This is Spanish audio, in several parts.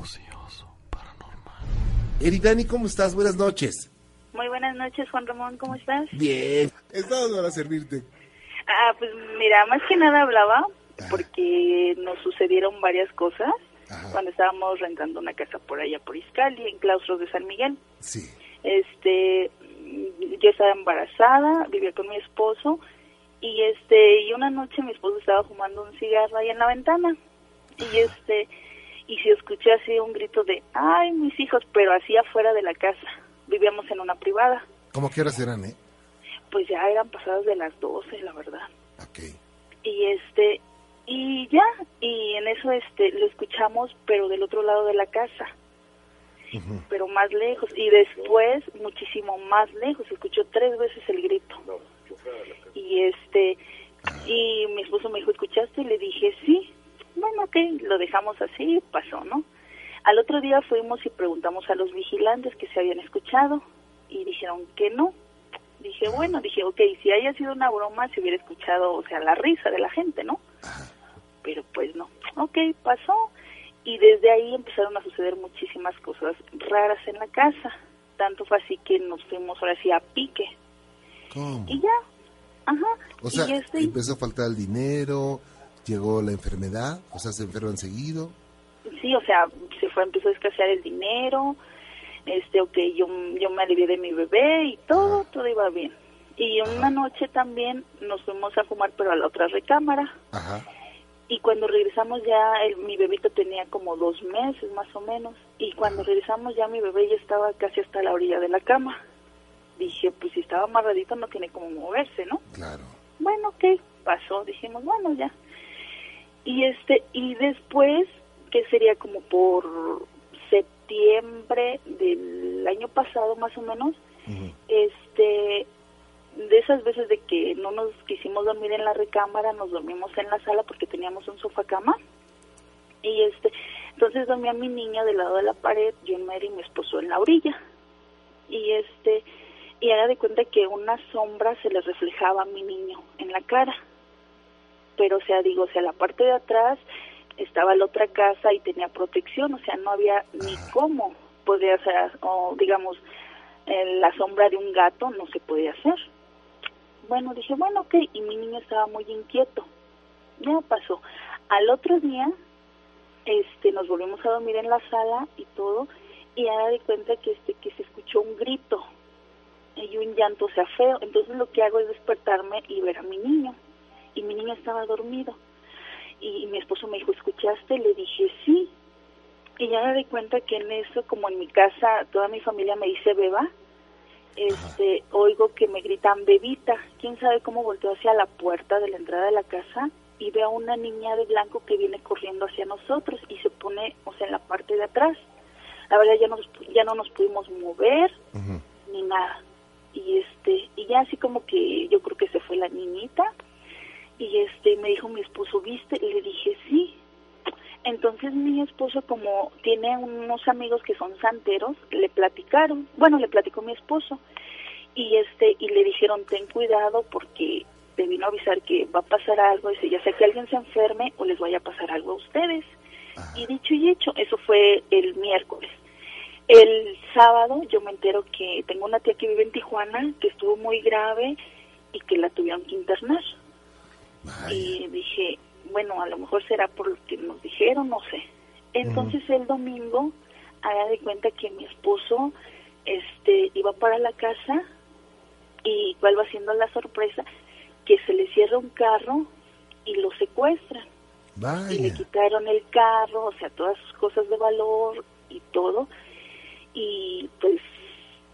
Cosioso, paranormal. Eridani, ¿cómo estás? Buenas noches. Muy buenas noches, Juan Ramón, ¿cómo estás? Bien. Estamos para servirte. Ah, pues mira, más que nada hablaba porque nos sucedieron varias cosas cuando estábamos rentando una casa por allá por Iscali, en Claustros de San Miguel. Sí. Este, yo estaba embarazada, vivía con mi esposo y este y una noche mi esposo estaba fumando un cigarro ahí en la ventana y este y se escuché así un grito de ay mis hijos pero así afuera de la casa. Vivíamos en una privada. ¿Cómo qué horas eran, eh? pues ya eran pasadas de las 12 la verdad. Ok. y este y ya y en eso este lo escuchamos pero del otro lado de la casa. Pero más lejos. Y después muchísimo más lejos. Se escuchó tres veces el grito. Y este y mi esposo me dijo escuchaste y le dije sí bueno ok lo dejamos así pasó no al otro día fuimos y preguntamos a los vigilantes que se habían escuchado y dijeron que no. Dije bueno dije ok si haya sido una broma se hubiera escuchado o sea la risa de la gente no pero pues no. Ok pasó. Y desde ahí empezaron a suceder muchísimas cosas raras en la casa. Tanto fue así que nos fuimos ahora sí a pique. ¿Cómo? y ya. Ajá. O sea, empezó a faltar el dinero, llegó la enfermedad, o sea, se enferman seguido. sí o sea se fue empezó a escasear el dinero este ok yo yo me alivié de mi bebé y todo todo iba bien. Y una noche también nos fuimos a fumar pero a la otra recámara. Ajá. y cuando regresamos ya el- mi bebito tenía como dos meses más o menos. Y cuando regresamos ya mi bebé ya estaba casi hasta la orilla de la cama. Dije pues si estaba amarradito no tiene como moverse no Claro. bueno ok pasó. Dijimos bueno ya y este y después que sería como por septiembre del año pasado más o menos este de esas veces de que no nos quisimos dormir en la recámara, nos dormimos en la sala porque teníamos un sofá cama. Y este, entonces dormía mi niña del lado de la pared, yo en medio y mi esposo en la orilla. Y este, y haga de cuenta que una sombra se le reflejaba a mi niño en la cara. Pero o sea, digo, o sea, la parte de atrás estaba la otra casa y tenía protección, o sea, no había ni cómo podía ser, o digamos, la sombra de un gato no se podía hacer. Bueno, dije, bueno, ok, y mi niño estaba muy inquieto. Ya pasó. Al otro día, este, nos volvimos a dormir en la sala y todo, y haga de cuenta que este, que se escuchó un grito y un llanto, o sea, feo. Entonces lo que hago es despertarme y ver a mi niño, y mi niño estaba dormido. Y, mi esposo me dijo, ¿escuchaste? Le dije, sí. Y ya me di cuenta que en eso, como en mi casa, toda mi familia me dice beba, este, oigo que me gritan bebita. ¿Quién sabe cómo volteó hacia la puerta de la entrada de la casa y veo a una niña de blanco que viene corriendo hacia nosotros y se pone, o sea, en la parte de atrás. La verdad ya, nos, ya no nos pudimos mover ni nada. Y este, y ya así como que yo creo que se fue la niñita y este me dijo mi esposo, ¿viste? Y le dije, sí. Entonces mi esposo, como tiene unos amigos que son santeros, le platicaron, bueno, le platicó mi esposo, y este, y le dijeron, ten cuidado porque te vino a avisar que va a pasar algo, dice, ya sea que alguien se enferme o les vaya a pasar algo a ustedes. Y dicho y hecho, eso fue el miércoles. El sábado yo me entero que tengo una tía que vive en Tijuana, que estuvo muy grave y que la tuvieron que internar. Vaya. Y dije, bueno, a lo mejor será por lo que nos dijeron, no sé. Entonces el domingo, haga de cuenta que mi esposo este iba para la casa y cuál va siendo la sorpresa, que se le cierra un carro y lo secuestran. Y le quitaron el carro, o sea, todas sus cosas de valor y todo. Y pues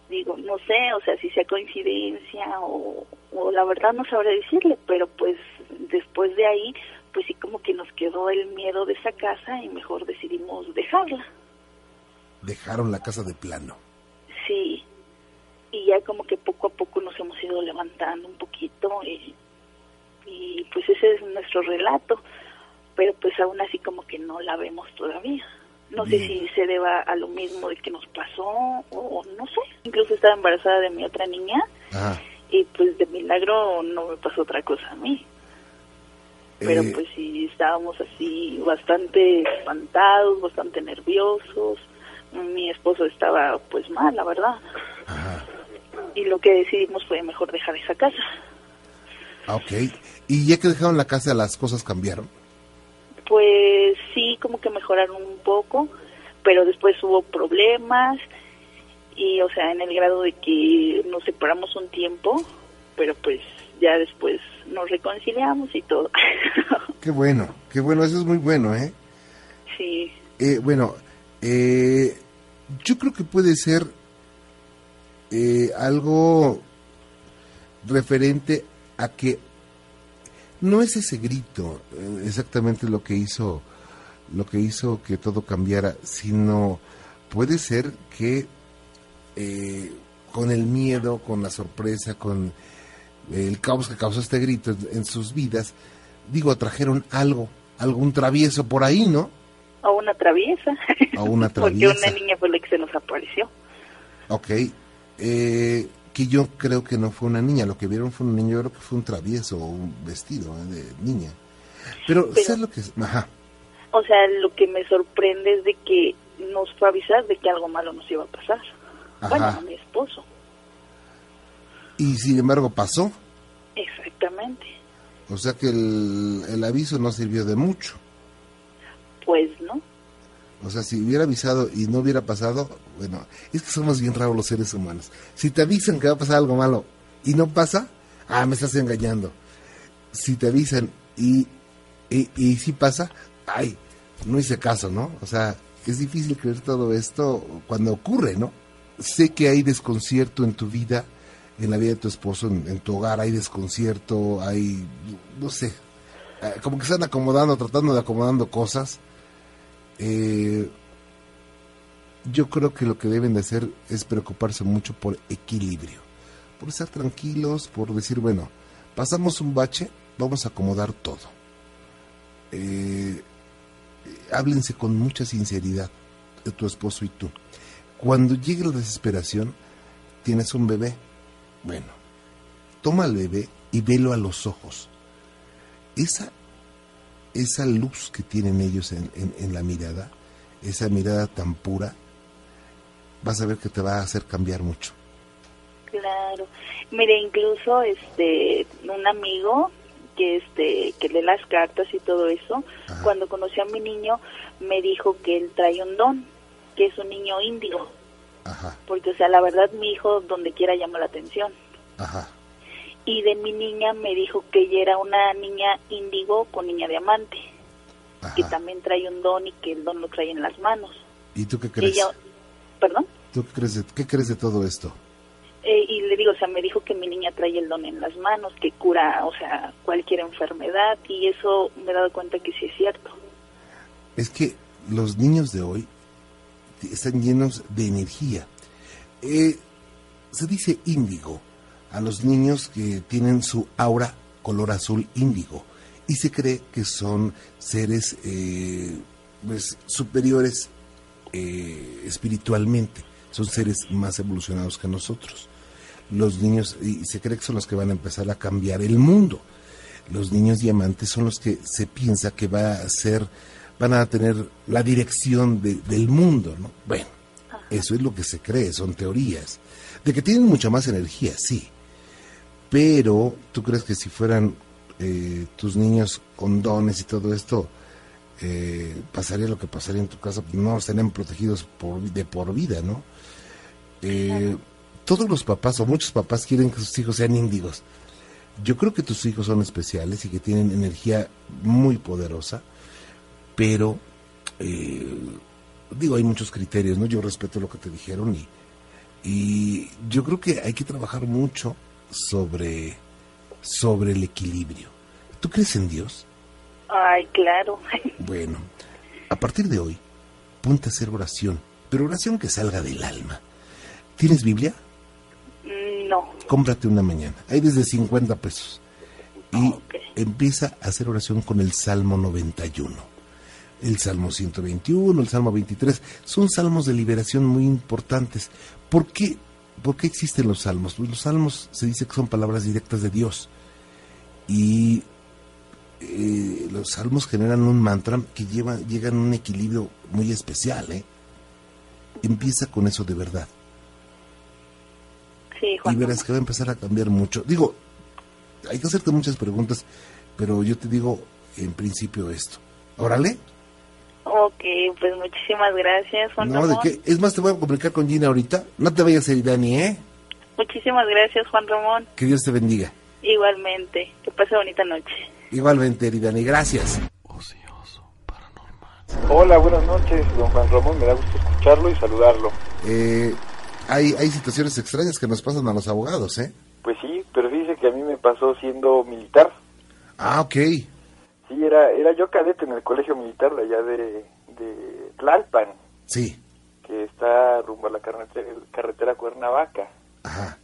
digo, no sé, o sea, si sea coincidencia o, o la verdad no sabré decirle, pero pues después de ahí, pues sí como que nos quedó el miedo de esa casa y mejor decidimos dejarla. Dejaron la casa de plano. Sí, y ya como que poco a poco nos hemos ido levantando un poquito y, y pues ese es nuestro relato, pero pues aún así como que no la vemos todavía. No sé si se deba a lo mismo de que nos pasó o no sé. Incluso estaba embarazada de mi otra niña Ajá. y pues de milagro no me pasó otra cosa a mí. pero Eh, pues sí estábamos así bastante espantados, bastante nerviosos. Mi esposo estaba pues mal, la verdad. Ajá. Y lo que decidimos fue mejor dejar esa casa. Ah, ok. Y ya que dejaron la casa, las cosas cambiaron. Pues sí, como que mejoraron un poco, pero después hubo problemas y, o sea, en el grado de que nos separamos un tiempo, pero pues ya después nos reconciliamos y todo. Qué bueno, qué bueno, eso es muy bueno, ¿eh? sí, Eh, bueno, eh, yo creo que puede ser eh, algo referente a que no es ese grito eh, exactamente lo que hizo lo que hizo que todo cambiara, sino puede ser que eh, con el miedo, con la sorpresa, con el caos que causó este grito en, en sus vidas, digo, trajeron algo, algún travieso por ahí, ¿no? o una traviesa. A una Porque traviesa. una niña fue la que se nos apareció. Ok. Eh, que yo creo que no fue una niña, lo que vieron fue un niño, yo creo que fue un travieso o un vestido ¿eh? de niña. Pero, Pero- ¿sabes lo que es? Ajá. O sea, lo que me sorprende es de que nos fue a avisar de que algo malo nos iba a pasar. Bueno, Ajá. a mi esposo. Y sin embargo pasó. Exactamente. O sea que el, el aviso no sirvió de mucho. Pues, ¿no? O sea, si hubiera avisado y no hubiera pasado, bueno, es que somos bien raros los seres humanos. Si te avisan que va a pasar algo malo y no pasa, ah, me estás engañando. Si te avisan y, y, si pasa, ay, no hice caso, ¿no? O sea, es difícil creer todo esto cuando ocurre, ¿no? Sé que hay desconcierto en tu vida, en la vida de tu esposo, en, en tu hogar hay desconcierto, hay, no sé, eh, como que están acomodando, tratando de acomodando cosas. Eh, yo creo que lo que deben de hacer es preocuparse mucho por equilibrio, por estar tranquilos, por decir, bueno, pasamos un bache, vamos a acomodar todo. Eh, háblense con mucha sinceridad, tu esposo y tú. Cuando llegue la desesperación, tienes un bebé. Bueno, toma al bebé y velo a los ojos. Esa, esa luz que tienen ellos en- en la mirada, esa mirada tan pura, vas a ver que te va a hacer cambiar mucho. Claro. Mire, incluso este un amigo que este que lee las cartas y todo eso, Ajá. cuando conoció a mi niño me dijo que él trae un don, que es un niño índigo, Ajá, porque o sea, la verdad mi hijo donde quiera llama la atención. ajá, Y de mi niña me dijo que ella era una niña índigo con niña diamante, que ajá. también trae un don y que el don lo trae en las manos. ¿Y tú qué crees? Ella, perdón. ¿Tú qué crees de, qué crees de todo esto? Eh, y le digo, o sea, me dijo que mi niña trae el don en las manos, que cura, o sea, cualquier enfermedad, y eso me he dado cuenta que sí es cierto. Es que los niños de hoy están llenos de energía. Eh, se dice índigo a los niños que tienen su aura color azul índigo y se cree que son seres eh, pues, superiores eh, espiritualmente, son seres más evolucionados que nosotros. Los niños, y se cree que son los que van a empezar a cambiar el mundo. Los niños diamantes son los que se piensa que va a ser, van a tener la dirección de- del mundo, ¿no? Bueno, eso es lo que se cree, son teorías. De que tienen mucha más energía, sí. Pero, ¿tú crees que si fueran eh, tus niños con dones y todo esto, eh, pasaría lo que pasaría en tu casa? No estarían protegidos por, de por vida, ¿no? Eh, todos los papás o muchos papás quieren que sus hijos sean índigos. Yo creo que tus hijos son especiales y que tienen energía muy poderosa, pero eh, digo, hay muchos criterios, ¿no? Yo respeto lo que te dijeron y, y yo creo que hay que trabajar mucho sobre, sobre el equilibrio. ¿Tú crees en Dios? Ay, claro. Bueno, a partir de hoy, ponte a hacer oración, pero oración que salga del alma. ¿Tienes Biblia? Mm, no. cómprate una mañana. Hay desde 50 pesos. Y Ok. empieza a hacer oración con el Salmo 91. El Salmo 121, el Salmo 23, son salmos de liberación muy importantes. ¿Por qué, ¿Por qué existen los salmos? Pues los salmos se dice que son palabras directas de Dios. Y eh, los salmos generan un mantra que lleva, llegan a un equilibrio muy especial, ¿eh? Empieza con eso de verdad. Sí, Juan y verás que va a empezar a cambiar mucho. Digo, hay que hacerte muchas preguntas, pero yo te digo en principio esto. Órale. Ok, pues muchísimas gracias, Juan No, Ramón. ¿de qué? Es más, te voy a comunicar con Gina ahorita. No te vayas a ir, Dani, ¿eh? Muchísimas gracias, Juan Ramón. Que Dios te bendiga. Igualmente. Que pase bonita noche. Igualmente, Eridani, gracias. Ocioso, paranormal. Hola, buenas noches, don Juan Ramón. Me da gusto escucharlo y saludarlo. Eh, hay, hay situaciones extrañas que nos pasan a los abogados, ¿eh? Pues sí, pero dice que a mí me pasó siendo militar. Ah, ok. Sí, era, era yo cadete en el colegio militar de allá de, de Tlalpan, Sí. que está rumbo a la carretera, carretera Cuernavaca. Ajá.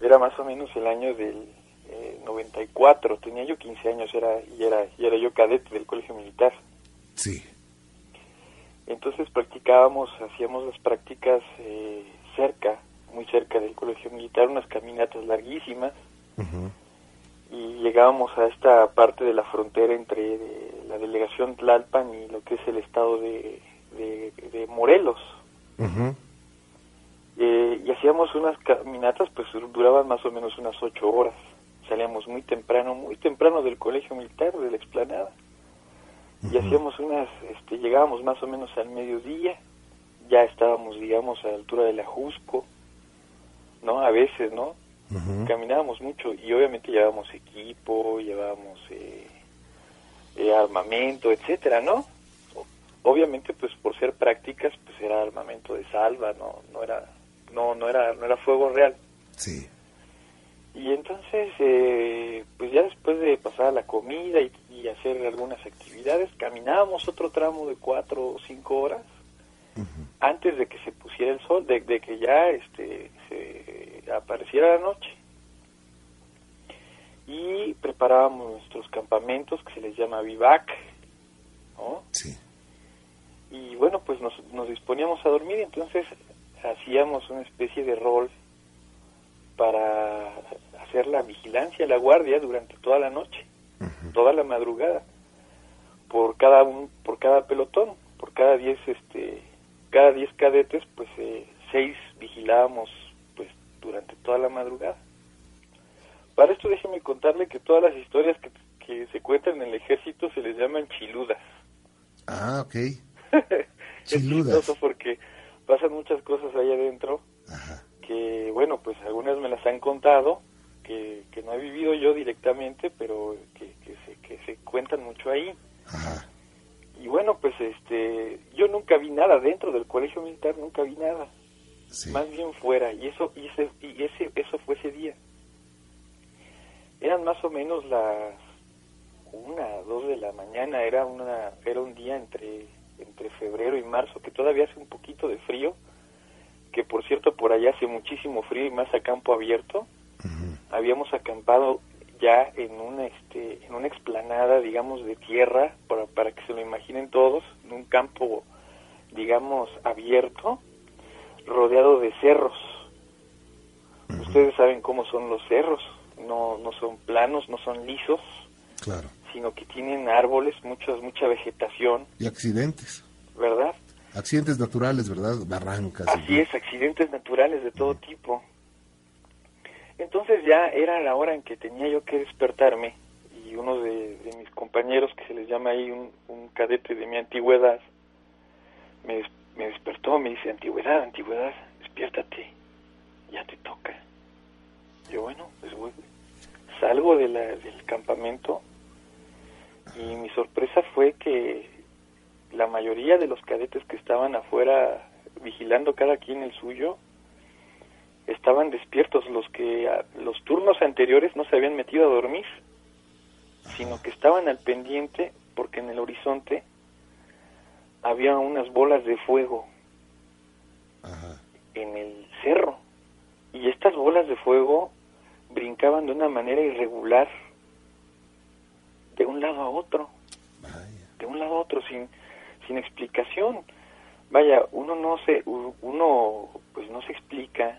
Era más o menos el año del eh, 94, tenía yo 15 años era, y, era, y era yo cadete del colegio militar. Sí. Entonces practicábamos, hacíamos las prácticas eh, cerca, muy cerca del colegio militar, unas caminatas larguísimas, y llegábamos a esta parte de la frontera entre eh, la delegación Tlalpan y lo que es el estado de, de, de Morelos. Eh, y hacíamos unas caminatas, pues duraban más o menos unas ocho horas. Salíamos muy temprano, muy temprano del colegio militar, de la explanada. Y hacíamos unas, este, llegábamos más o menos al mediodía, ya estábamos, digamos, a la altura del Ajusco, ¿no? A veces, ¿no? Caminábamos mucho y obviamente llevábamos equipo, llevábamos eh, eh, armamento, etcétera, ¿no? Obviamente, pues por ser prácticas, pues era armamento de salva, no, no era, no, no era, no era fuego real. Sí. Y entonces, eh, pues ya después de pasar la comida y, y hacer algunas actividades, caminábamos otro tramo de cuatro o cinco horas antes de que se pusiera el sol, de, de que ya este, se apareciera la noche. Y preparábamos nuestros campamentos, que se les llama vivac, ¿no? Sí. y bueno, pues nos, nos disponíamos a dormir, entonces hacíamos una especie de rol para hacer la vigilancia, la guardia durante toda la noche, toda la madrugada, por cada un, por cada pelotón, por cada diez, este, cada diez cadetes, pues eh, seis vigilábamos, pues durante toda la madrugada. Para esto déjeme contarle que todas las historias que, que se cuentan en el ejército se les llaman chiludas. Ah, ok. es Chiludas. chistoso porque pasan muchas cosas ahí adentro Ajá. que, bueno, pues algunas me las han contado, que, que no he vivido yo directamente, pero que, que, se, que se cuentan mucho ahí. Ajá. Y bueno, pues este, yo nunca vi nada dentro del colegio militar, nunca vi nada, Sí. más bien fuera, y eso, y ese, y ese, eso fue ese día. Eran más o menos las una, dos de la mañana, era una, era un día entre, entre febrero y marzo, que todavía hace un poquito de frío, que por cierto por allá hace muchísimo frío y más a campo abierto. Habíamos acampado ya en una, este, en una explanada, digamos, de tierra, para, para que se lo imaginen todos, en un campo, digamos, abierto, rodeado de cerros. Ustedes saben cómo son los cerros, no, no son planos, no son lisos, Claro. sino que tienen árboles, muchas, mucha vegetación, Y accidentes. ¿verdad? Accidentes naturales, ¿verdad? Barrancas. Así es, accidentes naturales de todo tipo. Entonces ya era la hora en que tenía yo que despertarme y uno de, mis compañeros, que se les llama ahí un, cadete de mi antigüedad, me, me despertó, me dice, antigüedad, antigüedad, despiértate, ya te toca. Yo bueno, pues voy, salgo del campamento y mi sorpresa fue que la mayoría de los cadetes que estaban afuera vigilando cada quien el suyo estaban despiertos los que a- los turnos anteriores no se habían metido a dormir sino que estaban al pendiente porque en el horizonte había unas bolas de fuego Ajá. en el cerro y estas bolas de fuego brincaban de una manera irregular de un lado a otro Vaya. de un lado a otro sin sin explicación vaya uno no se uno pues no se explica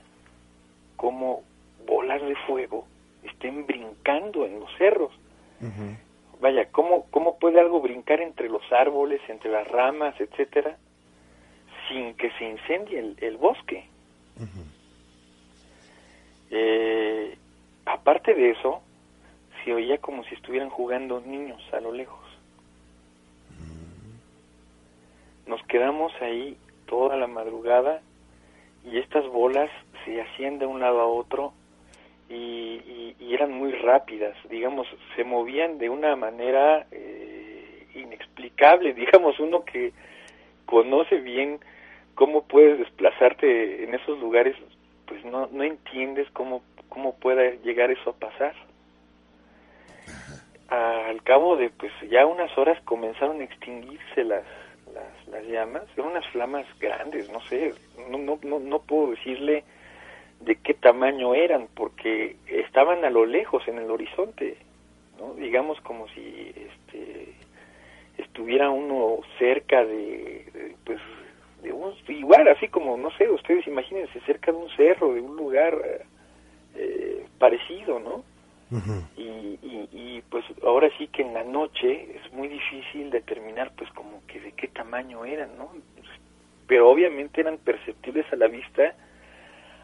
cómo bolas de fuego estén brincando en los cerros vaya, ¿cómo, ¿cómo puede algo brincar entre los árboles, entre las ramas, etcétera, sin que se incendie el, el bosque? eh, aparte de eso, se oía como si estuvieran jugando niños a lo lejos. Nos quedamos ahí toda la madrugada y estas bolas se hacían de un lado a otro y, y- y eran muy rápidas, digamos, se movían de una manera eh, inexplicable, digamos, uno que conoce bien cómo puedes desplazarte en esos lugares, pues no, no entiendes cómo, cómo pueda llegar eso a pasar. Al cabo de pues ya unas horas comenzaron a extinguirse las, las, las llamas, eran unas flamas grandes, no sé, no, no, no, no puedo decirle de qué tamaño eran, porque estaban a lo lejos en el horizonte, ¿no? digamos como si este estuviera uno cerca de, de, pues de un igual así como no sé ustedes imagínense cerca de un cerro de un lugar eh, parecido no y, y, y, pues ahora sí que en la noche es muy difícil determinar pues como que de qué tamaño eran no pero obviamente eran perceptibles a la vista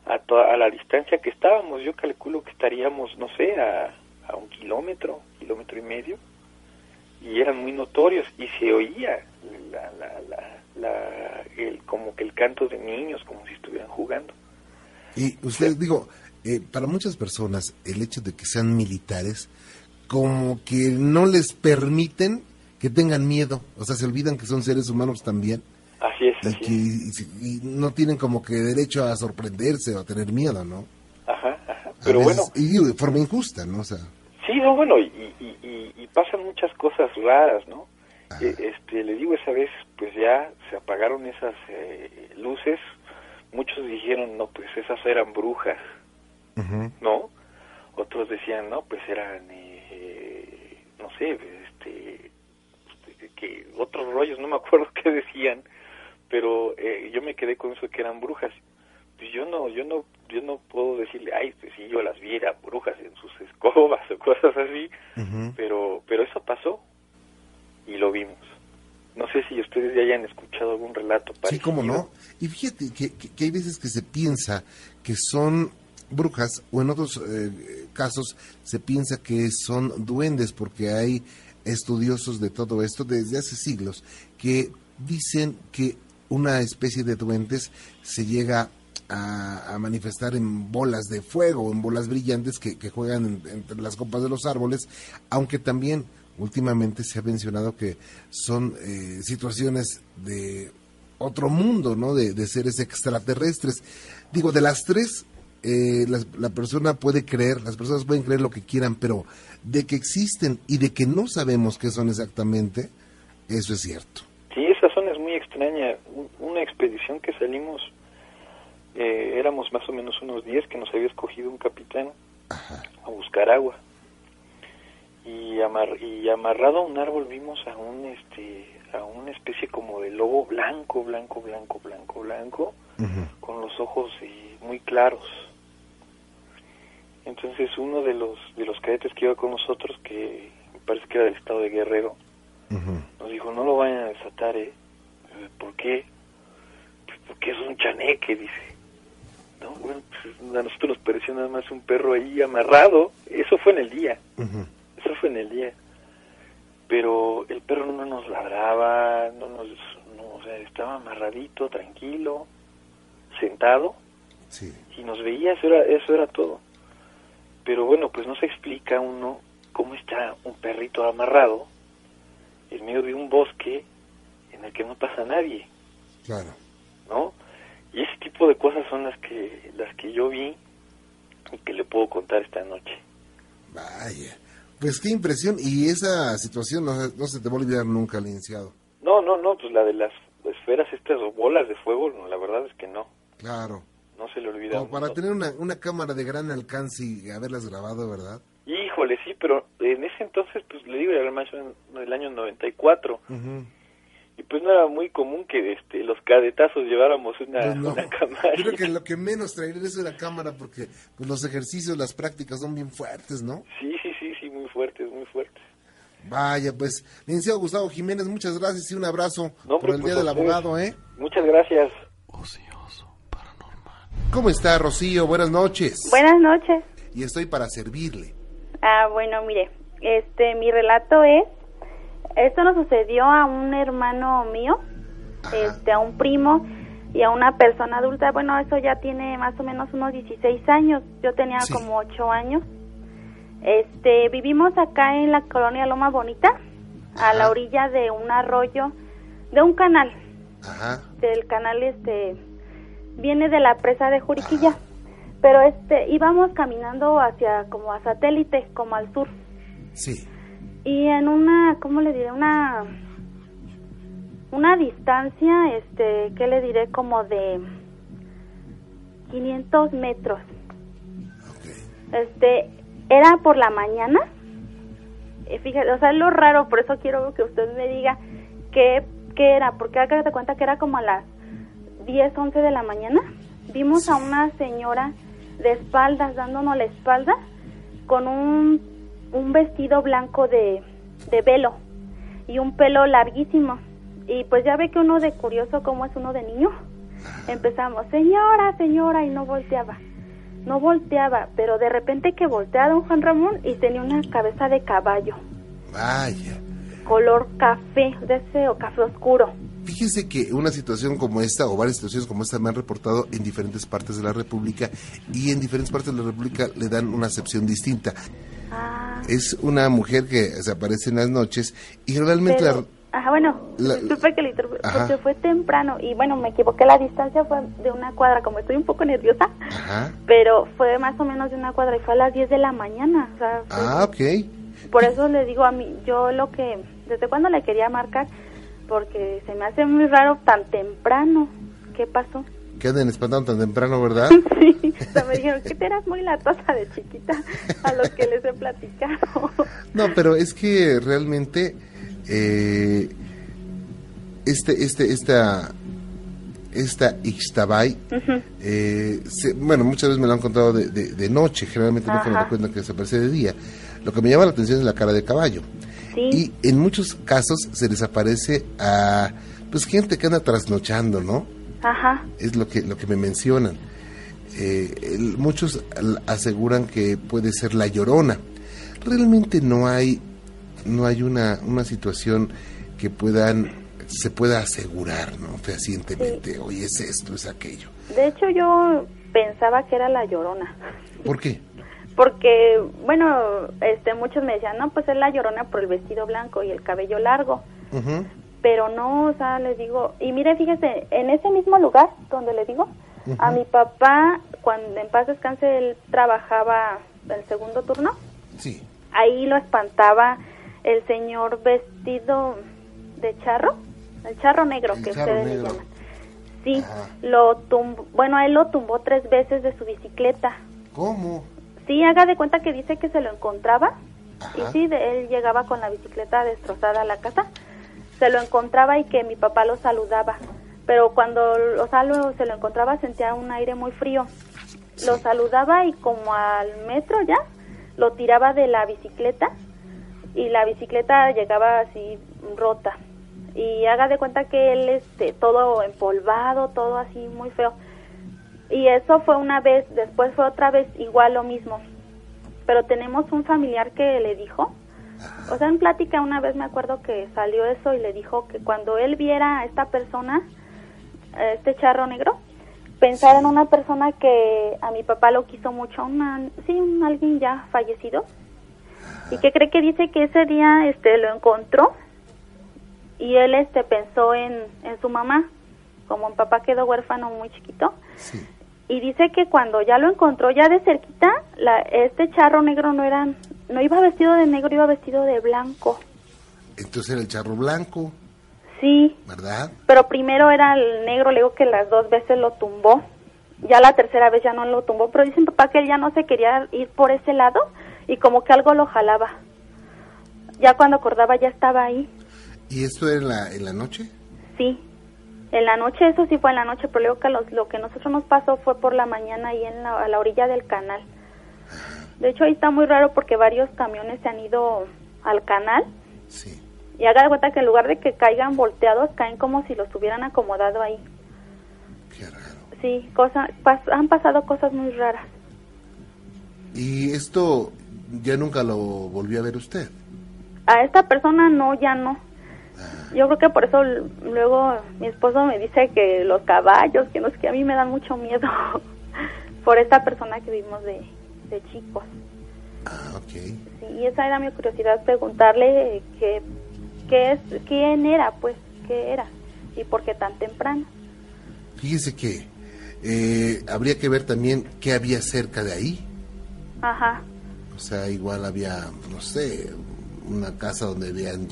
a, to- a la distancia que estábamos yo calculo que estaríamos no sé a, a un kilómetro kilómetro y medio y eran muy notorios y se oía la, la, la, la- el, como que el canto de niños como si estuvieran jugando. Y usted, digo, eh, para muchas personas el hecho de que sean militares como que no les permiten que tengan miedo, o sea, se olvidan que son seres humanos también así es y así que es. y- y no tienen como que derecho a sorprenderse o a tener miedo, ¿no? ajá ajá pero veces- bueno y digo, de forma injusta, ¿no? O sea, Sí, no, bueno, y, y, y- y pasan muchas cosas raras, ¿no? Eh, Este, le digo, esa vez, pues ya se apagaron esas eh, luces. Muchos dijeron, no, pues esas eran brujas, ¿no? Otros decían, no, pues eran, eh, no sé, este, que otros rollos, no me acuerdo qué decían, pero eh, yo me quedé con eso que eran brujas. Pues yo no, yo no, yo no puedo decirle, ay, pues si yo las viera brujas en sus escobas o cosas así, pero pero eso pasó y lo vimos. No sé si ustedes ya hayan escuchado algún relato Sí, parecido. cómo no. Y fíjate que, que- que hay veces que se piensa que son brujas o en otros eh, casos se piensa que son duendes porque hay estudiosos de todo esto desde hace siglos que dicen que una especie de duendes se llega a, manifestar en bolas de fuego, en bolas brillantes que, que juegan en- entre las copas de los árboles, aunque también últimamente se ha mencionado que son eh, situaciones de otro mundo, ¿no? De, seres extraterrestres. Digo, de las tres, eh, las- la, persona puede creer, las personas pueden creer lo que quieran, pero de que existen y de que no sabemos qué son exactamente, eso es cierto. Una expedición que salimos, eh, éramos más o menos unos 10 que nos había escogido un capitán Ajá. a buscar agua. Y, amar- y amarrado a un árbol vimos a un este a una especie como de lobo blanco, blanco, blanco, blanco, blanco, con los ojos eh, muy claros. Entonces uno de los de los cadetes que iba con nosotros, que me parece que era del estado de Guerrero, nos dijo, no lo vayan a desatar, ¿eh? Eh, ¿Por qué? Pues porque es un chaneque, dice. No, bueno, pues a nosotros nos pareció nada más un perro ahí amarrado. Eso fue en el día, eso fue en el día. Pero el perro no nos ladraba, no nos, no, o sea, estaba amarradito, tranquilo, sentado Sí. y nos veía, eso era, eso era todo. Pero bueno, pues no se explica uno cómo está un perrito amarrado en medio de un bosque en el que no pasa nadie, Claro. ¿no? Y ese tipo de cosas son las que las que yo vi y que le puedo contar esta noche. Vaya. Pues qué impresión. Y esa situación no, se- no se te va a olvidar nunca, licenciado. No, no, no, pues la de las esferas estas bolas de fuego, no, la verdad es que no, Claro. no se le olvida. Como para tener una, una cámara de gran alcance y haberlas grabado, ¿verdad? Híjole, sí, pero en ese entonces, pues le digo, era el mayo del año 94. Ujú. Y pues no era muy común que este, los cadetazos lleváramos una, Pues no. una camarita. Creo que lo que menos traería es una cámara porque pues, los ejercicios, las prácticas son bien fuertes, ¿no? Sí, sí, sí, sí, muy fuertes, muy fuertes. Vaya, pues, licenciado Gustavo Jiménez, muchas gracias y un abrazo No, por el pues, Día del. Abogado, ¿eh? Muchas gracias. Ocioso, paranormal. ¿Cómo está, Rocío? Buenas noches. Buenas noches. Y estoy para servirle. Ah, bueno, mire, este, mi relato es, esto nos sucedió a un hermano mío, Ajá. este, a un primo y a una persona adulta. Bueno, eso ya tiene más o menos unos 16 años. Yo tenía Sí. como 8 años. Este, vivimos acá en la colonia Loma Bonita, a la orilla de un arroyo, de un canal. Ajá. del canal este viene de la presa de Juriquilla pero este íbamos caminando hacia como a satélite como al sur Sí. Y en una cómo le diré una una distancia este qué le diré como de 500 metros. Este era por la mañana. Eh, fíjate o sea es lo raro por eso quiero que usted me diga qué, qué era porque haga de cuenta que era como a las 10 11 de la mañana. Vimos a una señora de espaldas dándonos la espalda con un, un vestido blanco de, de velo y un pelo larguísimo y pues ya ve que uno de curioso como es uno de niño empezamos señora señora y no volteaba no volteaba, pero de repente que voltea don Juan Ramón y tenía una cabeza de caballo, Vaya. color café, de ese o café oscuro. Fíjese que una situación como esta o varias situaciones como esta me han reportado en diferentes partes de la República y en diferentes partes de la República le dan una acepción distinta. Ah, Es una mujer que se aparece en las noches y realmente pero, la... ajá, bueno, la- disculpe que le porque fue temprano y bueno, me equivoqué, la distancia fue de una cuadra, como estoy un poco nerviosa, Ajá. pero fue más o menos de una cuadra y fue a las 10 de la mañana, o sea, fue- Ah, ok. por eso le digo a mí, yo lo que, desde cuando le quería marcar, porque se me hace muy raro tan temprano, ¿qué pasó? Que anden espantando tan temprano, ¿verdad? Sí, o sea, me dijeron que te eras muy latosa de chiquita a los que les he platicado. No, pero es que realmente eh, este, este, esta, esta Ixtabay, eh, se- bueno, muchas veces me lo han contado de, de- de noche, generalmente nunca me cuentan que se aparece de día. Lo que me llama la atención es la cara de caballo. Sí, Y en muchos casos se les aparece a pues gente que anda trasnochando, ¿no? ajá, es lo que lo que me mencionan. Eh, el- muchos aseguran que puede ser la llorona. Realmente no hay no hay una una situación que puedan se pueda asegurar, ¿no? Fehacientemente, oye, es esto, es aquello. de hecho yo pensaba que era la llorona. ¿Por qué? Porque, bueno, este, muchos me decían, no, pues es la llorona por el vestido blanco y el cabello largo. Pero no, o sea, les digo, y mire, fíjese, en ese mismo lugar donde le digo, a mi papá, cuando en paz descanse, él trabajaba el segundo turno, Sí. ahí lo espantaba el señor vestido de charro, el charro negro El que charro ustedes le llaman. Sí, Ajá. lo tumbó, bueno, él lo tumbó tres veces de su bicicleta. ¿Cómo? Sí, haga de cuenta que dice que se lo encontraba y sí, de, él llegaba con la bicicleta destrozada a la casa, se lo encontraba y que mi papá lo saludaba, pero cuando o sea, lo- se lo encontraba sentía un aire muy frío. Lo saludaba y como al metro ya lo tiraba de la bicicleta y la bicicleta llegaba así rota. Y haga de cuenta que él este todo empolvado, todo así muy feo. Y eso fue una vez, después fue otra vez igual lo mismo. Pero tenemos un familiar que le dijo, o sea, en plática una vez me acuerdo que salió eso y le dijo que cuando él viera a esta persona, a este charro negro, pensar en una persona que a mi papá lo quiso mucho, una, sí, un alguien ya fallecido, y que cree que dice que ese día este lo encontró y él este pensó en, en su mamá, como mi papá quedó huérfano muy chiquito, Sí. Y dice que cuando ya lo encontró ya de cerquita, la, este charro negro no era, no iba vestido de negro, iba vestido de blanco. Entonces era el charro blanco, Sí, ¿verdad? pero primero era el negro, le digo que las dos veces lo tumbó. Ya la tercera vez ya no lo tumbó, pero dice mi papá que él ya no se quería ir por ese lado y como que algo lo jalaba. Ya cuando acordaba ya estaba ahí. ¿Y esto era en la, en la noche? Sí, en la noche, eso sí fue en la noche, pero luego que los- lo que nosotros nos pasó fue por la mañana ahí en la, a la orilla del canal. De hecho, ahí está muy raro porque varios camiones se han ido al canal Sí. Y haga de cuenta que en lugar de que caigan volteados, caen como si los hubieran acomodado ahí. Qué raro. Sí, cosa, pas- han pasado cosas muy raras. ¿Y esto ya nunca lo volvió a ver usted? A esta persona no, ya no. Yo creo que por eso luego mi esposo me dice que los caballos, que no sé qué, a mí me dan mucho miedo por esta persona que vimos de, de chicos. Ah, ok. Sí, y esa era mi curiosidad, preguntarle qué, qué es, quién era, pues, qué era y por qué tan temprano. Fíjese que eh, habría que ver también qué había cerca de ahí. Ajá, O sea, igual había, no sé, una casa donde habían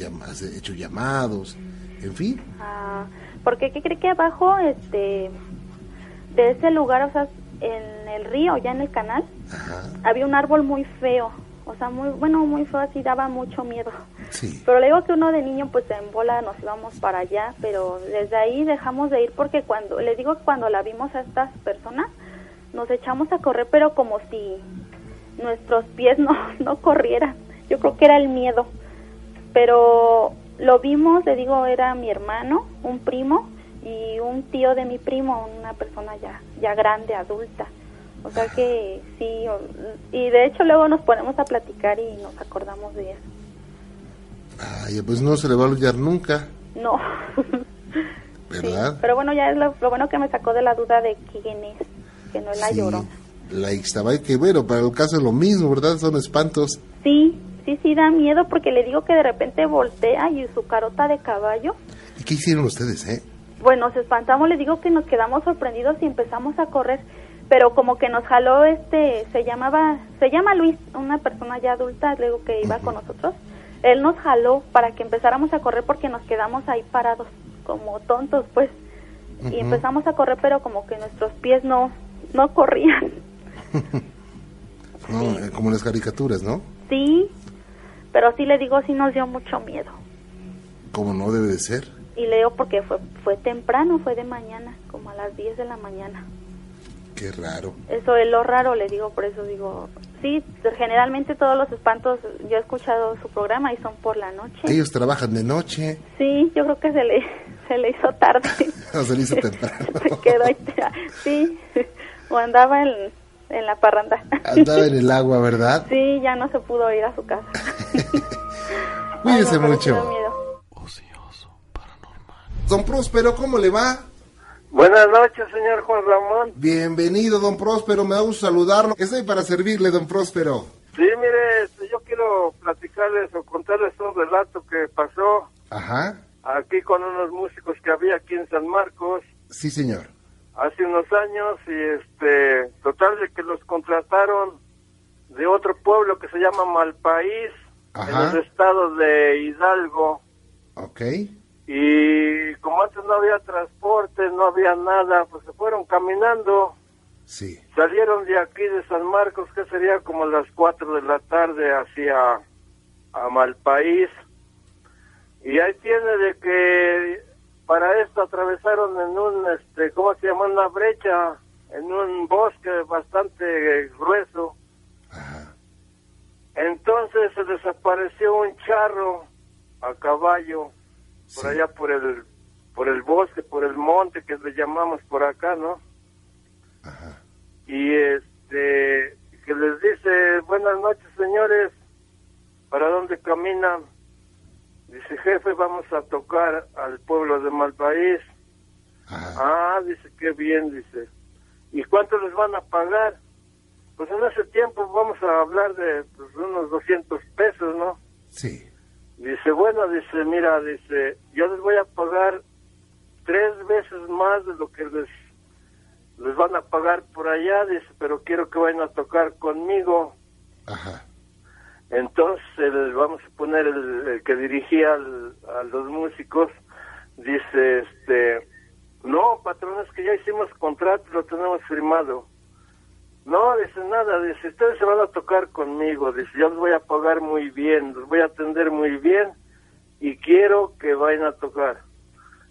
hecho llamados, en fin. ah, porque ¿qué cree que abajo, este, de ese lugar, o sea, en el río, ya en el canal, Ajá, había un árbol muy feo, o sea, muy, bueno, muy feo, así daba mucho miedo. sí. Pero le digo que uno de niño, pues en bola nos íbamos para allá, pero desde ahí dejamos de ir porque cuando, le digo cuando la vimos a estas personas, nos echamos a correr, pero como si nuestros pies no, no corrieran. Yo creo que era el miedo. Pero lo vimos, le digo, era mi hermano, un primo y un tío de mi primo, una persona ya, ya grande, adulta. O sea que sí, y de hecho luego nos ponemos a platicar y nos acordamos de eso. Ay, pues no se le va a olvidar nunca, No. ¿verdad? Sí, pero bueno, ya es lo, lo bueno que me sacó de la duda de quién es, que no es la Sí, llorona. La Ixtabay, que bueno, para el caso es lo mismo, ¿verdad? Son espantos. Sí, sí, sí da miedo porque le digo que de repente voltea y su carota de caballo. ¿Y qué hicieron ustedes, eh? Bueno, nos espantamos, le digo que nos quedamos sorprendidos y empezamos a correr, pero como que nos jaló este, se llamaba, se llama Luis, una persona ya adulta, luego que iba con nosotros. Él nos jaló para que empezáramos a correr porque nos quedamos ahí parados como tontos, pues. Y Ujú. empezamos a correr, pero como que nuestros pies no no corrían. No, eh, como en las caricaturas, ¿no? Sí, pero sí le digo, sí nos dio mucho miedo. Como no debe de ser. Y leo porque fue fue temprano, fue de mañana, como a las 10 de la mañana. Qué raro. Eso es lo raro, le digo, por eso digo, sí, generalmente todos los espantos, yo he escuchado su programa y son por la noche. Ellos trabajan de noche, Sí, yo creo que se le, se le hizo tarde. o se le hizo temprano. se quedó ahí, sí, o andaba en, en la parranda. Andaba en el agua, ¿verdad? Sí, ya no se pudo ir a su casa. Cuídese Ay, no, mucho. Ocioso, paranormal. Don Próspero, ¿cómo le va? Buenas noches, señor Juan Ramón. Bienvenido, don Próspero, me da gusto saludarlo. Estoy para servirle, don Próspero. Sí, mire, este, yo quiero platicarles o contarles un relato que pasó Ajá, aquí con unos músicos que había aquí en San Marcos sí, señor. Hace unos años y este, total de que los contrataron de otro pueblo que se llama Malpaís, Ajá. en el estado de Hidalgo. Ok, Y como antes no había transporte, no había nada, pues se fueron caminando. sí, Salieron de aquí de San Marcos, que sería como las 4 de la tarde, hacia a Malpaís. Y ahí tiene de que para esto atravesaron en un, este, ¿cómo se llama? Una brecha, en un bosque bastante grueso. ajá, Entonces se desapareció un charro a caballo por allá por el por el bosque, por el monte que le llamamos por acá, ¿no? ajá. y este que les dice buenas noches señores para dónde caminan dice jefe vamos a tocar al pueblo de Malpaís Ajá. ah dice qué bien dice y cuánto les van a pagar pues en ese tiempo vamos a hablar de pues, unos 200 pesos no Sí. Dice, bueno, dice, mira, dice, yo les voy a pagar tres veces más de lo que les, les van a pagar por allá, dice, pero quiero que vayan a tocar conmigo. Ajá. Entonces, vamos a poner el, que dirigía al- a los músicos, dice, este, no, patrón, es que ya hicimos contrato, lo tenemos firmado. No, dice nada, dice, ustedes se van a tocar conmigo, dice, yo les voy a pagar muy bien, los voy a atender muy bien y quiero que vayan a tocar.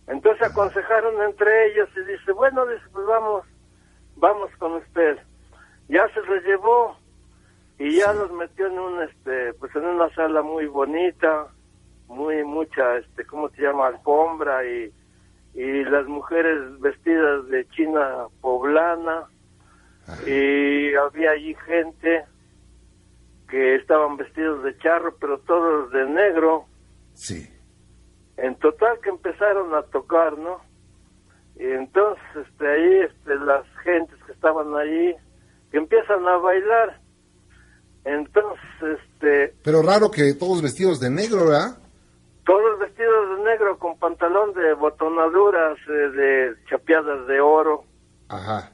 Entonces aconsejaron entre ellos y dice, bueno, dice, pues vamos, vamos con usted. Ya se los llevó y ya los metió en un, este, pues en una sala muy bonita muy mucha, este, ¿cómo se llama? Alfombra y, y las mujeres vestidas de china poblana y había allí gente que estaban vestidos de charro, pero todos de negro. Sí. En total que empezaron a tocar, ¿no? Y entonces, este, ahí, este, las gentes que estaban ahí, que empiezan a bailar. Entonces, este, Pero raro que todos vestidos de negro, ¿verdad? todos vestidos de negro con pantalón de botonaduras, eh, de chapeadas de oro. Ajá.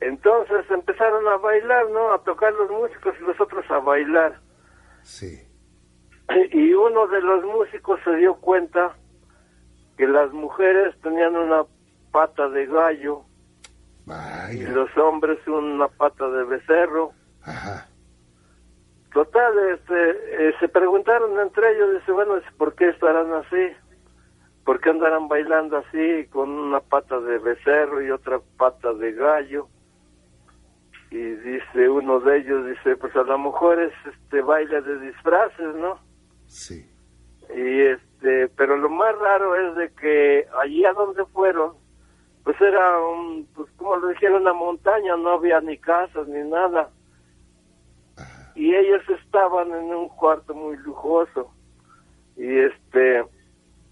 Entonces empezaron a bailar, ¿no? A tocar los músicos y los otros a bailar. Sí. Y uno de los músicos se dio cuenta que las mujeres tenían una pata de gallo y Vaya. los hombres una pata de becerro. Ajá. Total, este, eh, se preguntaron entre ellos, dice, bueno, ¿por qué estarán así? ¿Por qué andarán bailando así con una pata de becerro y otra pata de gallo? Y dice uno de ellos, dice, pues a lo mejor es este baile de disfraces, ¿no? Sí. Y este, pero lo más raro es de que allí a donde fueron, pues era un, pues como lo dijeron, una montaña, no había ni casas ni nada. Y ellos estaban en un cuarto muy lujoso. Y este,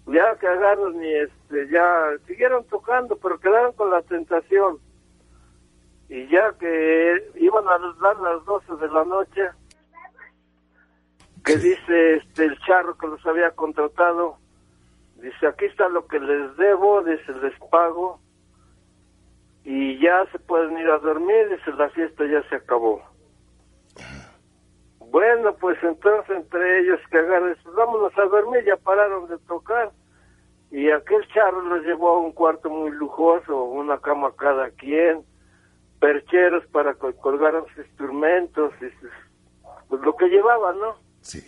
ya que agarran y este, ya siguieron tocando, pero quedaron con la tentación. Y ya que iban a dar las 12 de la noche, que dice este el charro que los había contratado, dice aquí está lo que les debo, dice les pago y ya se pueden ir a dormir, dice la fiesta ya se acabó. Bueno, pues entonces entre ellos que agarran, pues vámonos a dormir, ya pararon de tocar. Y aquel charro los llevó a un cuarto muy lujoso, una cama cada quien, percheros para que colgaran sus instrumentos, y sus- pues lo que llevaban, ¿no? Sí.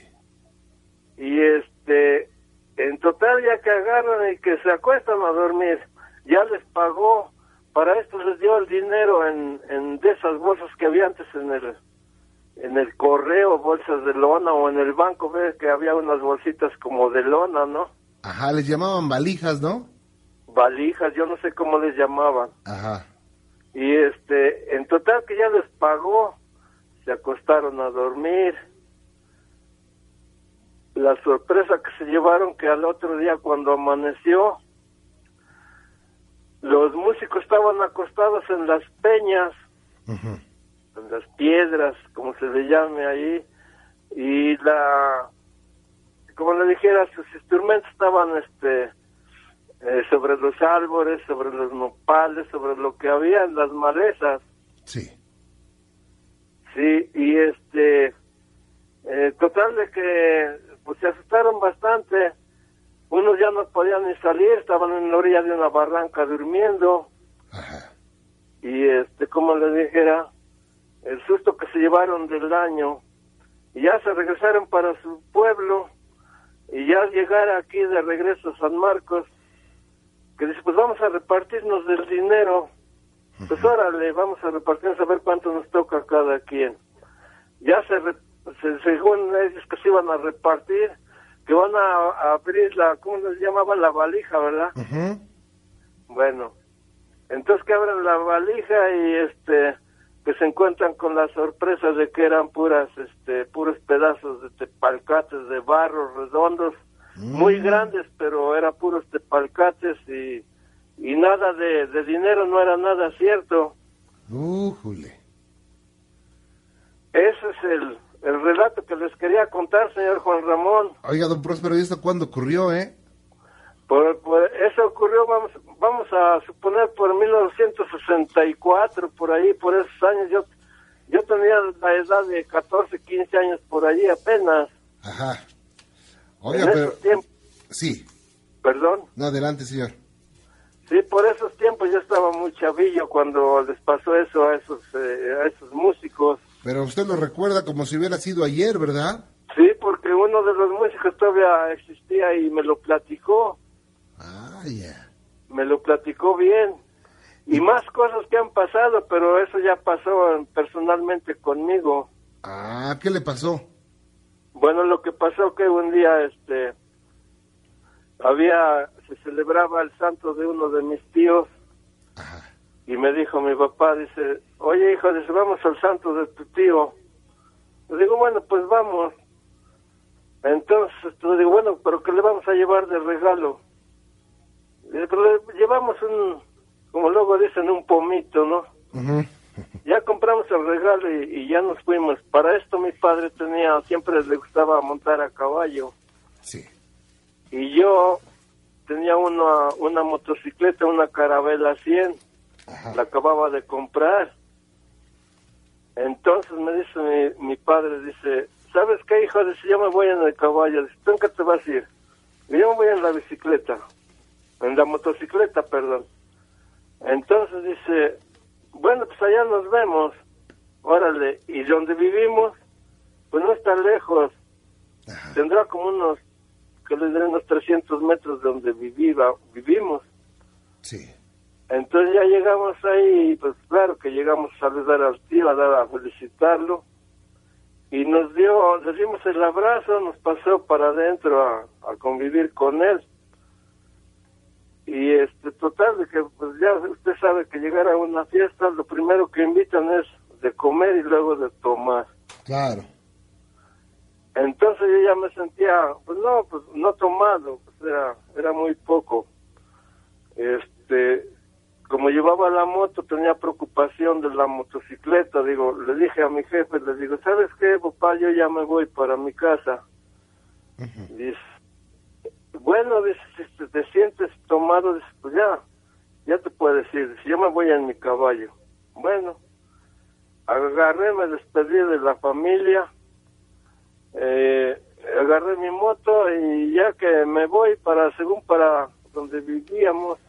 y este en total ya que agarran y que se acuestan a dormir ya les pagó para esto les dio el dinero en, en de esas bolsas que había antes en el en el correo bolsas de lona o en el banco ves que había unas bolsitas como de lona no Ajá, les llamaban valijas, ¿no? valijas yo no sé cómo les llamaban. Ajá. y este en total que ya les pagó se acostaron a dormir. La sorpresa que se llevaron que al otro día cuando amaneció los músicos estaban acostados en las peñas. En las piedras como se le llame ahí y la como le dijera sus instrumentos estaban este eh, sobre los árboles sobre los nopales sobre lo que había en las malezas Sí. Sí, y este, eh, total de que pues se asustaron bastante. Unos ya no podían ni salir, estaban en la orilla de una barranca durmiendo. Ajá. Y este, como les dijera, el susto que se llevaron del año. Y ya se regresaron para su pueblo. Y ya al llegar aquí de regreso a San Marcos, que dice, pues vamos a repartirnos del dinero. Pues órale, vamos a repartirnos a ver cuánto nos toca a cada quien. Ya se, re- se- según ellos que se iban a repartir, que van a, a abrir la, ¿cómo les llamaban? La valija, ¿verdad? Bueno, entonces que abren la valija y este que se encuentran con la sorpresa de que eran puras este puros pedazos de tepalcates de barro redondos muy grandes pero eran puros tepalcates y y nada de, de dinero no era nada cierto Újule. ese es el el relato que les quería contar señor Juan Ramón Oiga, don Próspero, ¿y esto cuándo ocurrió, eh? Por, por- eso ocurrió, vamos, vamos a suponer, por 1964, por ahí, por esos años. Yo, yo tenía la edad de 14, 15 años por allí apenas. Ajá. en Oiga, pero... esos tiempos, Sí. perdón. No, adelante, señor. Sí, por esos tiempos yo estaba muy chavillo cuando les pasó eso a esos, eh, a esos músicos. Pero usted lo recuerda como si hubiera sido ayer, ¿verdad? Sí, porque uno de los músicos todavía existía y me lo platicó. Me lo platicó bien y más cosas que han pasado, pero eso ya pasó personalmente conmigo. Ah, ¿qué le pasó? Bueno, lo que pasó que un día, este, había, se celebraba el santo de uno de mis tíos y me dijo mi papá, dice, oye hijo, dice, vamos al santo de tu tío. Le digo, bueno, pues vamos. Entonces, le digo, bueno, pero ¿qué le vamos a llevar de regalo? Pero le llevamos un, como luego dicen, un pomito, ¿no? Ya compramos el regalo y, y, ya nos fuimos. Para esto mi padre tenía, siempre le gustaba montar a caballo. Sí. Y yo tenía una, una motocicleta, una carabela 100. La acababa de comprar. Entonces me dice mi, mi padre, dice, ¿sabes qué, hijo? Dice, yo me voy en el caballo. Dice, ¿tú en qué te vas a ir? Y yo me voy en la bicicleta. En la motocicleta, perdón. Entonces dice, bueno, pues allá nos vemos. Órale. Y donde vivimos, pues no está lejos. Tendrá como unos, que le diré, unos 300 metros de donde viviva, vivimos. Sí. Entonces ya llegamos ahí, pues claro que llegamos a saludar al tío, a, dar, a felicitarlo. Y nos dio, le dimos el abrazo, nos pasó para adentro a, a convivir con él. Y este, total, de que pues ya usted sabe que llegar a una fiesta, lo primero que invitan es de comer y luego de tomar. Claro. Entonces yo ya me sentía, pues no, pues no tomado, pues era, era muy poco. Este, como llevaba la moto, tenía preocupación de la motocicleta, digo, le dije a mi jefe, le digo, ¿sabes qué, papá? Yo ya me voy para mi casa. Dice, bueno, dice, si te sientes tomado, dice, pues ya, ya te puedes ir, dice, yo me voy en mi caballo. Bueno, agarré, me despedí de la familia, eh, agarré mi moto y ya que me voy para, según para donde vivíamos,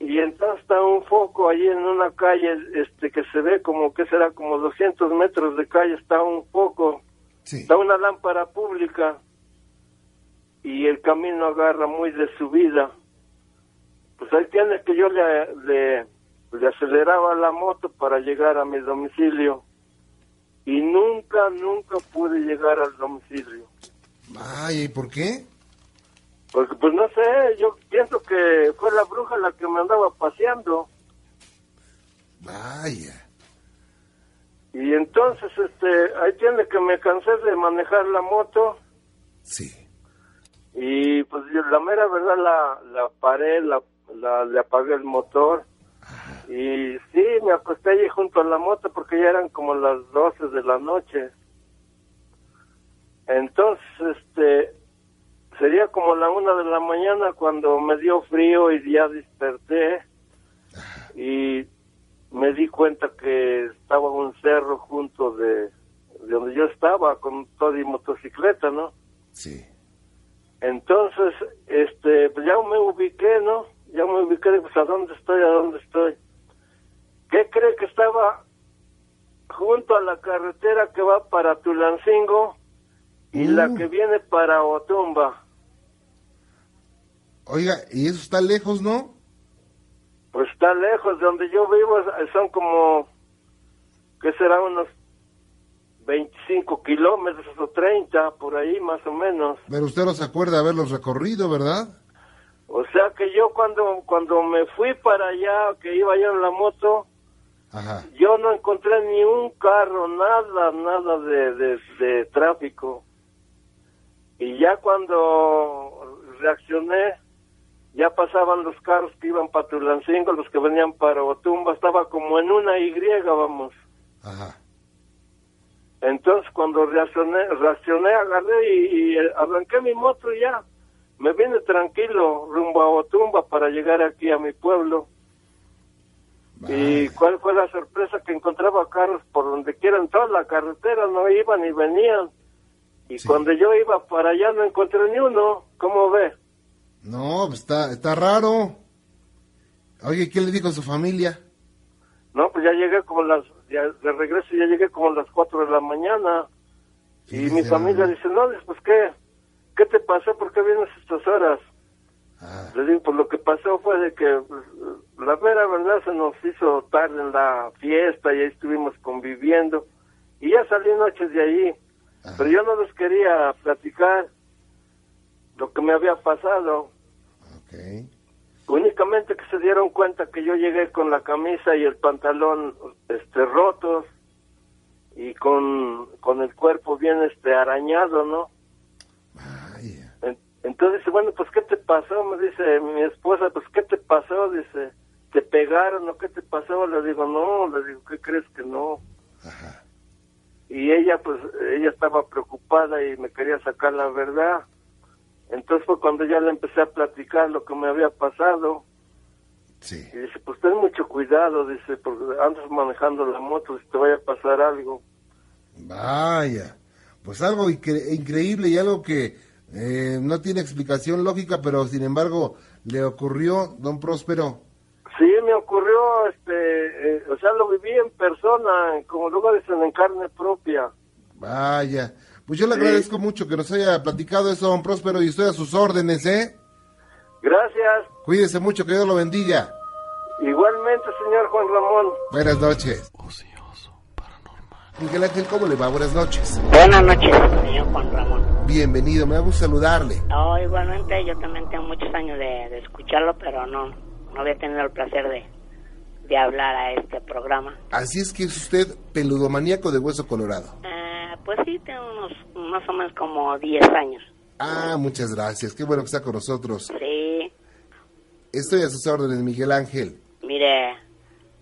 y entonces está un foco allí en una calle este que se ve como que será como 200 metros de calle está un foco Sí. está una lámpara pública y el camino agarra muy de subida pues ahí tienes que yo le, le, le aceleraba la moto para llegar a mi domicilio y nunca nunca pude llegar al domicilio Ay, ¿y por qué? porque pues no sé yo pienso que fue la bruja la que me andaba paseando Vaya. Y entonces, este, ahí tiene que me cansé de manejar la moto Sí. Y pues yo, la mera verdad la, la paré, la, la, le apagué el motor y sí, me acosté allí junto a la moto porque ya eran como las 12 de la noche. Entonces, este, sería como la una de la mañana cuando me dio frío y ya desperté y me di cuenta que estaba un cerro junto de, de donde yo estaba con toda mi motocicleta, ¿no? Sí. Entonces, este, pues ya me ubiqué, ¿no? Ya me ubiqué, pues a dónde estoy, a dónde estoy. ¿Qué cree que estaba junto a la carretera que va para Tulancingo y la Mm. que viene para Otumba? Oiga, ¿y eso está lejos, no? Pues está lejos de donde yo vivo, son como, ¿qué será? Unos 25 kilómetros o 30, por ahí más o menos. Pero usted no se acuerda haberlos recorrido, ¿verdad? O sea que yo cuando, cuando me fui para allá, que iba yo en la moto, Ajá. yo no encontré ni un carro, nada, nada de, de, de tráfico. Y ya cuando reaccioné, ya pasaban los carros que iban para Tulancingo, los que venían para Otumba, estaba como en una Y, vamos. Ajá. Entonces cuando reaccioné, reaccioné agarré y, y arranqué mi moto y ya. Me vine tranquilo rumbo a Otumba para llegar aquí a mi pueblo. ¿Y cuál fue la sorpresa? Que encontraba carros por donde quiera en toda la carretera, no iban ni venían. Y Sí. cuando yo iba para allá no encontré ni uno. ¿Cómo ve? No, pues está, está raro. Oye, ¿qué le dijo a su familia? No, pues ya llegué como las, ya de regreso ya llegué como a las 4 de la mañana. Y mi familia dice, no, pues ¿qué? ¿Qué te pasó? ¿Por qué vienes a estas horas? Ah, Le digo, pues lo que pasó fue de que pues, la mera verdad se nos hizo tarde en la fiesta y ahí estuvimos conviviendo. Y ya salí noches de allí. Pero yo no les quería platicar lo que me había pasado. Únicamente que se dieron cuenta que yo llegué con la camisa y el pantalón este rotos y con, con el cuerpo bien este arañado, ¿no? Vaya. En- Entonces dice, bueno, pues ¿qué te pasó? Me dice mi esposa, pues ¿qué te pasó? Dice, ¿te pegaron o qué te pasó? Le digo, no, le digo, ¿qué crees que no? Ajá. Y ella, pues, ella estaba preocupada y me quería sacar la verdad. Entonces fue cuando ya le empecé a platicar lo que me había pasado. Sí. Y dice, pues ten mucho cuidado, dice, porque andas manejando la moto, si te vaya a pasar algo. Vaya. Pues algo incre- increíble y algo que eh, no tiene explicación lógica, pero sin embargo le ocurrió, don Próspero. Sí, me ocurrió, este, eh, o sea, lo viví en persona, como luego dicen, en carne propia. Vaya. Pues yo le Sí. agradezco mucho que nos haya platicado eso, don Próspero, y estoy a sus órdenes, ¿eh? Gracias. Cuídese mucho, que Dios lo bendiga. Igualmente, señor Juan Ramón. Buenas noches. Ocioso, paranormal. Miguel Ángel, ¿cómo le va? Buenas noches. Buenas noches, señor Juan Ramón. Bienvenido, me da gusto saludarle. Oh, igualmente, yo también tengo muchos años de, de escucharlo, pero no, no había tenido el placer de, de hablar a este programa. Así es que es usted peludomaníaco de hueso colorado. Eh, pues sí, tengo unos más o menos como 10 años. Ah, muchas gracias. Qué bueno que está con nosotros. Sí, Estoy a sus órdenes, Miguel Ángel. mire,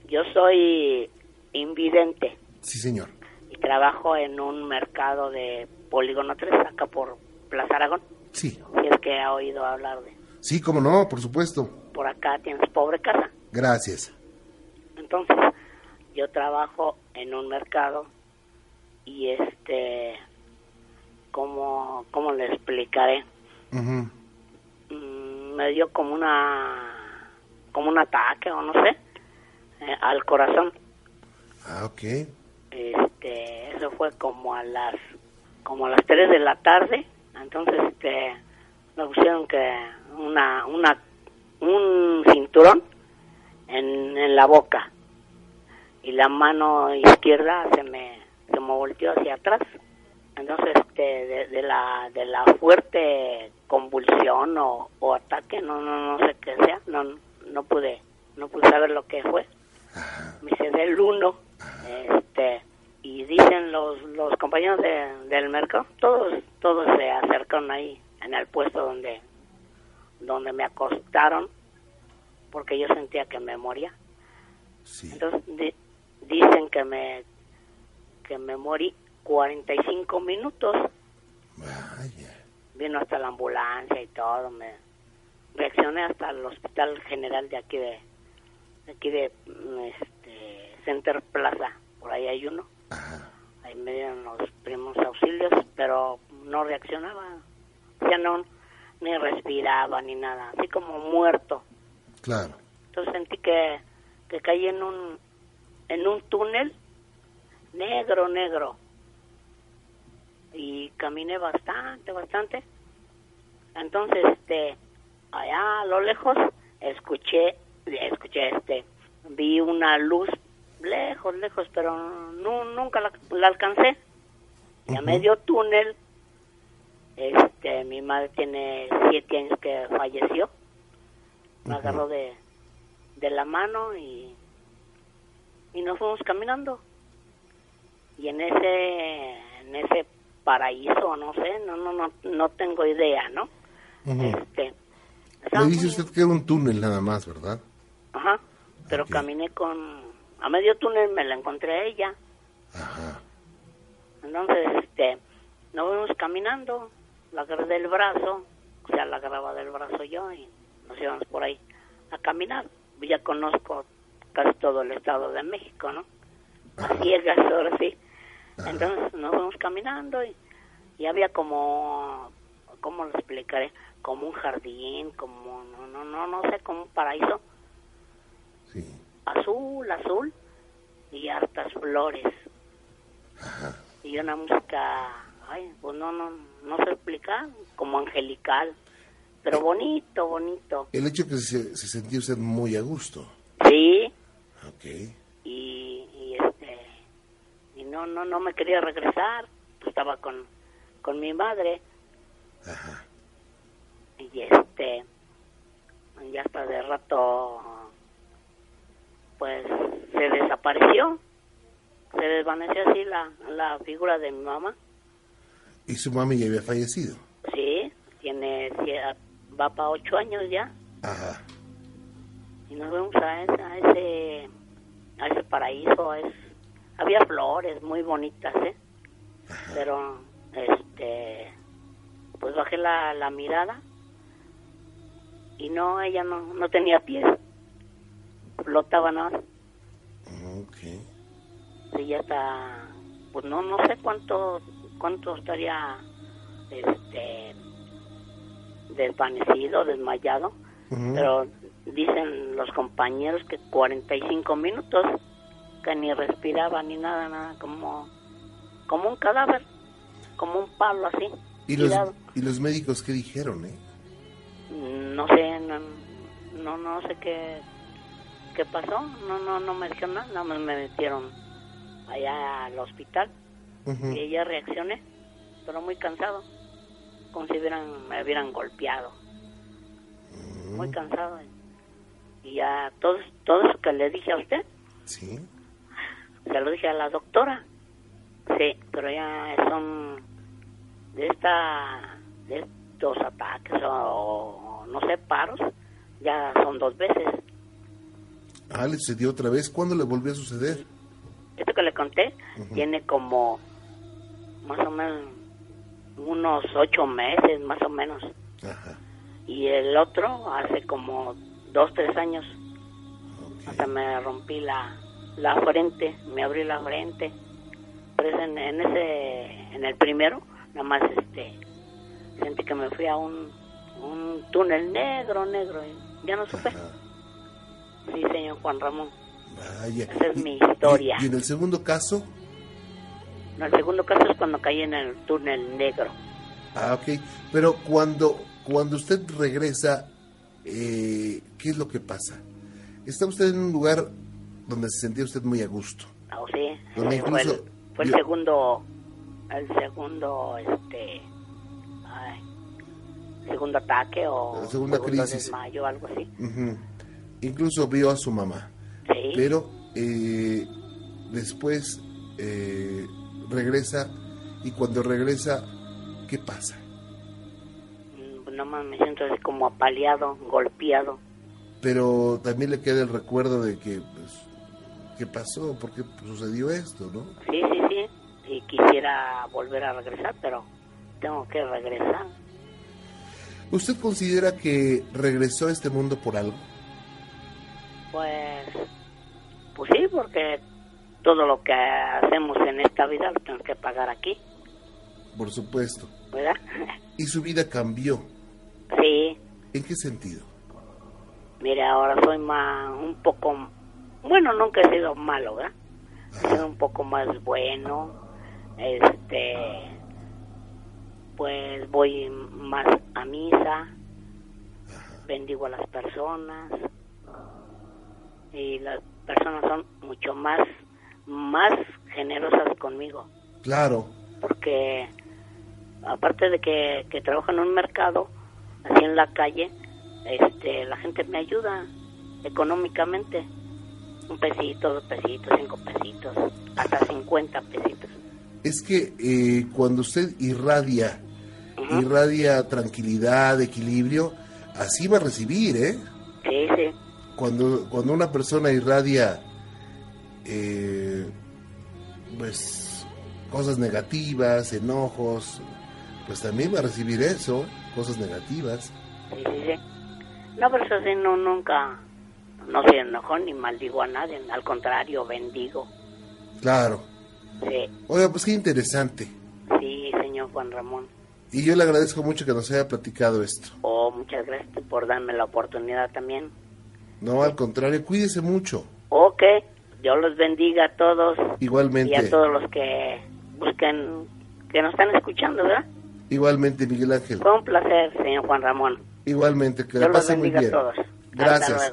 yo soy invidente Sí, señor. y trabajo en un mercado de Polígono 3, acá por Plaza Aragón. Sí. Si es que ha oído hablar de. Sí, cómo no, por supuesto. Por acá tienes pobre casa. Gracias. Entonces, yo trabajo en un mercado y este, ¿cómo, cómo le explicaré? Mm, me dio como una, como un ataque o no sé, eh, al corazón. Ah, ok. Este, eso fue como a las, como a las 3 de la tarde. Entonces, este, me pusieron que una, una, un cinturón en, en la boca y la mano izquierda se me, se me volteó hacia atrás. Entonces, este, de, de la, de la fuerte convulsión o, o ataque, no, no, no sé qué sea, no, no pude, no pude saber lo que fue. Me quedé el uno, este, y dicen los, los compañeros de- del mercado, todos, todos se acercaron ahí en el puesto donde, donde me acostaron, porque yo sentía que me moría. Sí. Entonces di- dicen que me que me morí 45 minutos. Vaya. Vino hasta la ambulancia y todo. Me reaccioné hasta el hospital general de aquí de, de aquí de mm, este, Center Plaza. Por ahí hay uno. Ajá. Ahí me dieron los primos auxilios, pero no reaccionaba. Ya no ni respiraba ni nada, así como muerto. Claro. Entonces sentí que, que caí en un, en un túnel negro, negro. Y caminé bastante, bastante. Entonces, este, allá a lo lejos, escuché, escuché, este, vi una luz lejos, lejos, pero no, nunca la, la alcancé. Y a medio túnel, este, mi madre tiene siete años que falleció. Me agarró de, de la mano y, y nos fuimos caminando. Y en ese, en ese paraíso, no sé, no, no, no, no tengo idea, ¿no? Ujú. Este, Le estaba dice usted que era un túnel nada más, ¿verdad? Ajá, pero caminé con, a medio túnel me la encontré a ella. Ajá. Entonces, este, nos fuimos caminando, la agarré del brazo, o sea, la agarraba del brazo yo y nos íbamos por ahí a caminar. Ya conozco casi todo el estado de México, ¿no? A ciegas, ahora sí. Entonces nos fuimos caminando y, y había como, ¿cómo lo explicaré? Como un jardín, como, no, no, no, no sé, como un paraíso Sí. azul, azul y hartas flores. Y una música, ay, pues no, no, no sé explicar, como angelical, pero bonito, bonito. El hecho que se, se sentía usted muy a gusto. Sí, Ok. y no, no, no me quería regresar. estaba con, con mi madre Ajá. y este ya hasta de rato pues se desapareció se desvaneció así la, la figura de mi mamá Y su mami ya había fallecido. sí tiene sie- va para ocho años ya Ajá. y nos fuimos a, ese- a ese a ese paraíso es había flores muy bonitas eh pero este pues bajé la, la mirada y no ella no no tenía pies. Flotaba nada más. Ok. Sí, ya está pues no no sé cuánto cuánto estaría este desvanecido desmayado pero dicen los compañeros que 45 minutos que ni respiraba ni nada nada como como un cadáver como un palo así ¿Y los. ¿Y los médicos qué dijeron, eh? no sé no, no no sé qué qué pasó no no no me dijeron nada nada más me metieron allá al hospital y ya reaccioné pero muy cansado como si hubieran, me hubieran golpeado muy cansado y ya todo todo eso que le dije a usted Sí. Se lo dije a la doctora sí pero ya son de esta de estos ataques o no sé paros ya son dos veces Ah, le sucedió otra vez. ¿Cuándo le volvió a suceder? esto que le conté tiene como más o menos unos ocho meses más o menos Ajá. y el otro hace como dos tres años hasta me rompí la, la frente me abrí la frente pero es en, en ese en el primero nada más este sentí que me fui a un, un túnel negro negro y ya no supe Ajá. sí señor Juan Ramón Vaya. Esa es Y- mi historia. Y, y en el segundo caso, no, el segundo caso es cuando caí en el túnel negro ah, ok. Pero cuando, cuando usted regresa, eh, ¿qué es lo que pasa? Está usted en un lugar donde se sentía usted muy a gusto. Ah, sí Donde fue el, incluso fue el yo- segundo el segundo este ay, segundo ataque o La segunda segundo crisis. desmayo algo así. Incluso vio a su mamá. sí Pero eh, después eh, regresa y cuando regresa, ¿qué pasa? Mm, Nada más me siento así como apaleado, golpeado. Pero también le queda el recuerdo de que, pues, ¿qué pasó? ¿Por qué sucedió esto, no? Sí, sí, sí. Y quisiera volver a regresar, pero tengo que regresar. ¿Usted considera que regresó a este mundo por algo? Pues, pues sí, porque todo lo que hacemos en esta vida lo tenemos que pagar aquí, Por supuesto. ¿verdad? Y su vida cambió. sí. ¿En qué sentido? Mire, ahora soy más, un poco, bueno, nunca he sido malo, ¿verdad? He sido un poco más bueno, este, pues voy más a misa, bendigo a las personas y las personas son mucho más, más generosas conmigo, Claro. porque aparte de que, que trabajo en un mercado, así en la calle, este, la gente me ayuda económicamente. Un pesito, dos pesitos, cinco pesitos, hasta cincuenta pesitos. Es que eh, cuando usted irradia, irradia tranquilidad, equilibrio, así va a recibir, ¿eh? Sí, sí, Cuando, cuando una persona irradia, eh, pues, cosas negativas, enojos, pues también va a recibir eso, cosas negativas. sí, sí, sí. No, pero eso sí, no, nunca, no se enojó ni maldigo a nadie, al contrario, bendigo. Claro. Sí, Oiga, pues qué interesante. sí, señor Juan Ramón. Y yo le agradezco mucho que nos haya platicado esto. Oh, muchas gracias por darme la oportunidad también. No, al contrario, cuídese mucho. Ok, Dios los bendiga a todos Igualmente. y a todos los que busquen, que nos están escuchando, ¿verdad? Igualmente, Miguel Ángel. Fue un placer, señor Juan Ramón. Igualmente, que Dios la pase muy bien. a todos. Gracias.